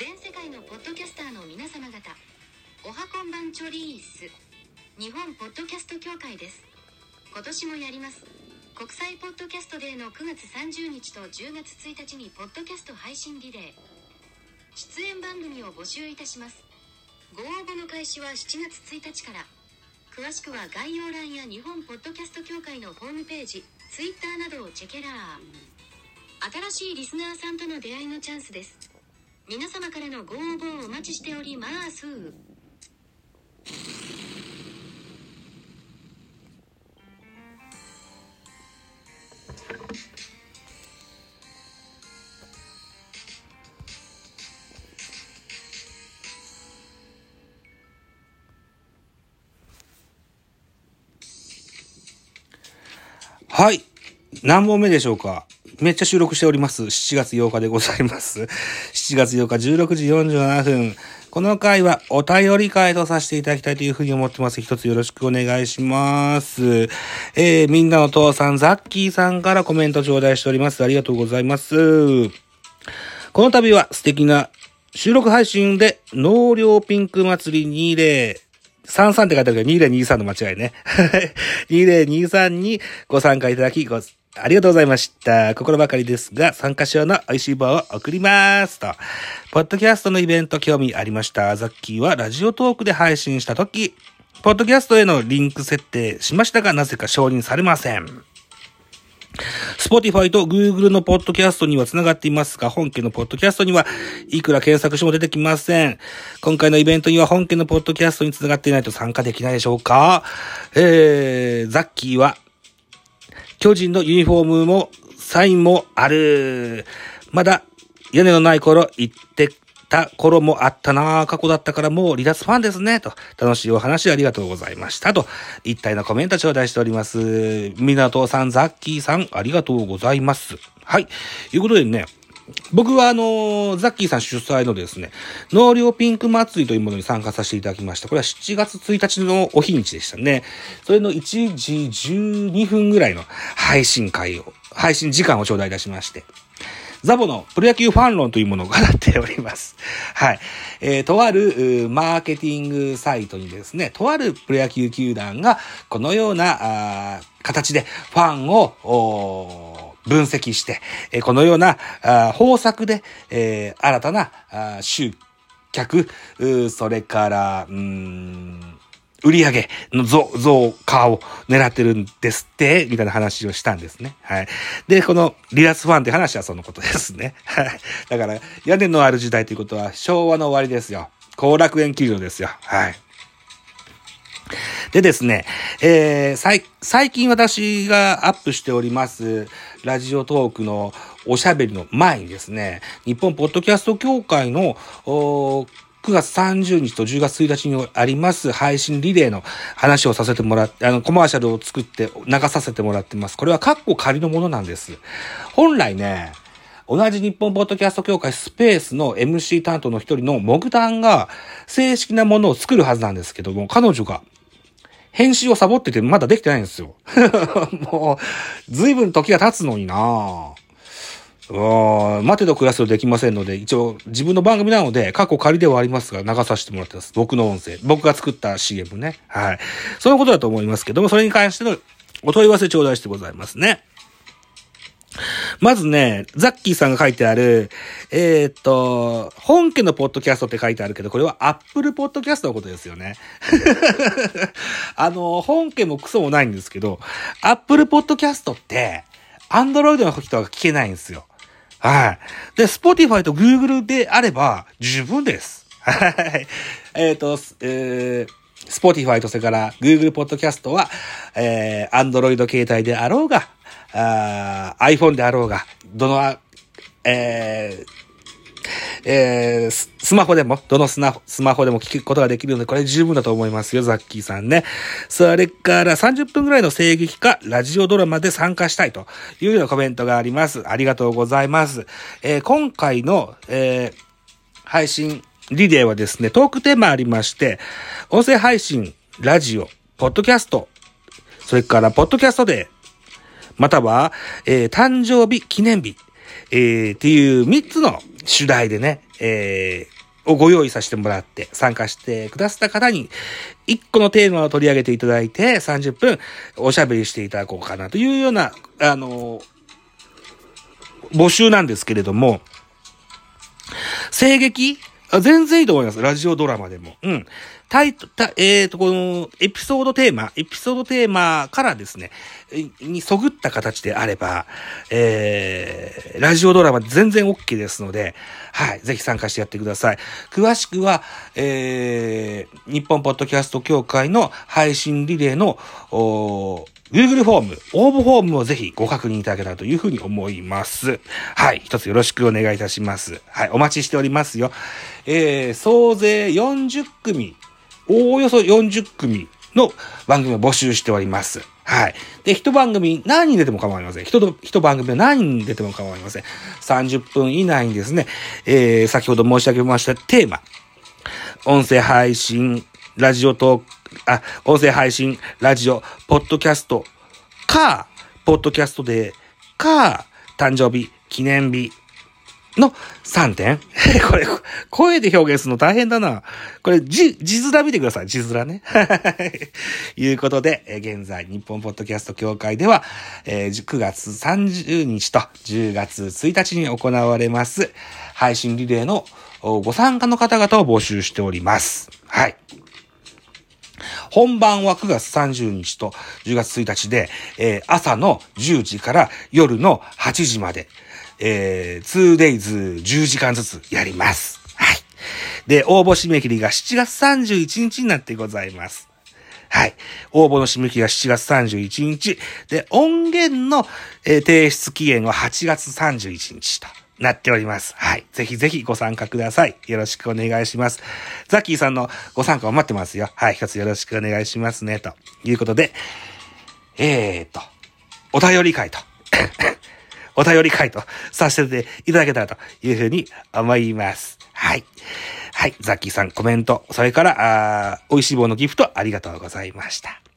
全世界のポッドキャスターの皆様方おはこんばんチョリース。日本ポッドキャスト協会です。今年もやります。国際ポッドキャストデーの9月30日と10月1日にポッドキャスト配信リレー。出演番組を募集いたします。ご応募の開始は7月1日から。詳しくは概要欄や日本ポッドキャスト協会のホームページ Twitter などをチェケラー。新しいリスナーさんとの出会いのチャンスです。皆様からのご応募をお待ちしておりますはい。何本目でしょうか？めっちゃ収録しております。7月8日でございます。7月8日16時47分。この回はお便り会とさせていただきたいというふうに思ってます。一つよろしくお願いします。えー、みんなの父さん、ザッキーさんからコメント頂戴しております。ありがとうございます。この度は素敵な収録配信で納涼ピンク祭り20 33って書いてあるけど、2023の間違いね。2023にご参加いただき、ご、ありがとうございました。心ばかりですが、参加賞の美味しい棒を送ります。と。ポッドキャストのイベント興味ありました。ザッキーはラジオトークで配信したとき、ポッドキャストへのリンク設定しましたが、なぜか承認されません。Spotify と Google のポッドキャストには繋がっていますが、本家のポッドキャストにはいくら検索しても出てきません。今回のイベントには本家のポッドキャストに繋がっていないと参加できないでしょうか？えー、ザッキーは、巨人のユニフォームも、サインもある。まだ、屋根のない頃行ってた頃もあったな過去だったからもう離脱ファンですね。と、楽しいお話ありがとうございました。と、一体のコメント頂戴しております。港さん、ザッキーさん、ありがとうございます。はい。いうことでね、僕はあのザッキーさん主催のですね、納涼ピンク祭りというものに参加させていただきました。これは7月1日のお日にちでしたね。それの1時12分ぐらいの配信会を、配信時間を頂戴いたしまして。ザボのプロ野球ファン論というものを行っております。はい。えー、とある、マーケティングサイトにですね、とあるプロ野球球団が、このような、形でファンを、分析して、えこのような方策で、え新たな集客、それから、売り上げの増、増加を狙ってるんですって、みたいな話をしたんですね。はい。で、この離脱ファンって話はそのことですね。はい。だから、屋根のある時代ということは昭和の終わりですよ。後楽園球場ですよ。はい。でですね、えー、最、近私がアップしております、ラジオトークのおしゃべりの前にですね、日本ポッドキャスト協会の、おー9月30日と10月1日にあります配信リレーの話をさせてもらって、あの、コマーシャルを作って流させてもらってます。これはカッコ仮のものなんです。本来ね、同じ日本ポッドキャスト協会スペースの MC 担当の一人のモグタンが正式なものを作るはずなんですけども、彼女が編集をサボっててまだできてないんですよ。もう、ずいぶん時が経つのになぁ。うん待てど暮らすとできませんので、一応自分の番組なので、過去仮ではありますが、流させてもらってます。僕の音声。僕が作った CM ね。はい。そういうことだと思いますけども、それに関してのお問い合わせ頂戴してございますね。まずね、ザッキーさんが書いてある、えーっと、本家のポッドキャストって書いてあるけど、これはアップルポッドキャストのことですよね。あの、本家もクソもないんですけど、アップルポッドキャストって、アンドロイドの人は聞けないんですよ。はい。で、Spotify と Google であれば十分です。はい。えっ、と、えー、Spotify とそれから Google Podcast は、えー、Android 携帯であろうが、あー iPhone であろうが、どの、えー、えー、スマホでも、どのスマホ、スマホでも聞くことができるので、これ十分だと思いますよ、ザッキーさんね。それから30分ぐらいの声劇か、ラジオドラマで参加したいというようなコメントがあります。ありがとうございます。えー今回の、えー配信リレーはですね、トークテーマありまして、音声配信、ラジオ、ポッドキャスト、それから、ポッドキャストで、または、えー誕生日記念日、えーっていう3つの主題でね、えー、をご用意させてもらって参加してくださった方に1個のテーマを取り上げていただいて30分おしゃべりしていただこうかなというような、あの募集なんですけれども、声劇全然いいと思います。ラジオドラマでも。うん。タイト、た、えっ、ー、と、この、エピソードテーマ、エピソードテーマからですね、にそぐった形であれば、えー、ラジオドラマ全然 OK ですので、はい、ぜひ参加してやってください。詳しくは、えー、日本ポッドキャスト協会の配信リレーの、お Google フォーム、応募フォームをぜひご確認いただけたらというふうに思います。はい。一つよろしくお願いいたします。はい。お待ちしておりますよ。えー、総勢40組、おおよそ40組の番組を募集しております。はい。で、一番組何人出ても構いません。一一番組は何人出ても構いません。30分以内にですね、えー、先ほど申し上げましたテーマ、音声配信、ラジオトーク、あ、音声配信、ラジオ、ポッドキャストか、ポッドキャストで、か、誕生日、記念日の3点？これ、声で表現するの大変だな。これ、字、字面見てください。字面ね。いうことで、え現在、日本ポッドキャスト協会では、えー、9月30日と10月1日に行われます、配信リレーのご参加の方々を募集しております。はい。本番は9月30日と10月1日で、えー、朝の10時から夜の8時まで、えー、2days10 時間ずつやります。はい。で、応募締め切りが7月31日になってございます。はい。応募の締め切りが7月31日。で、音源の、えー、提出期限は8月31日と。なっております。はい。ぜひぜひご参加ください。よろしくお願いします。ザッキーさんのご参加を待ってますよ。はい。一つよろしくお願いしますね。ということで、えーと、お便り会と、お便り会とさせていただけたらというふうに思います。はい。はい。ザッキーさんコメント、それから、あ美味しい棒のギフトありがとうございました。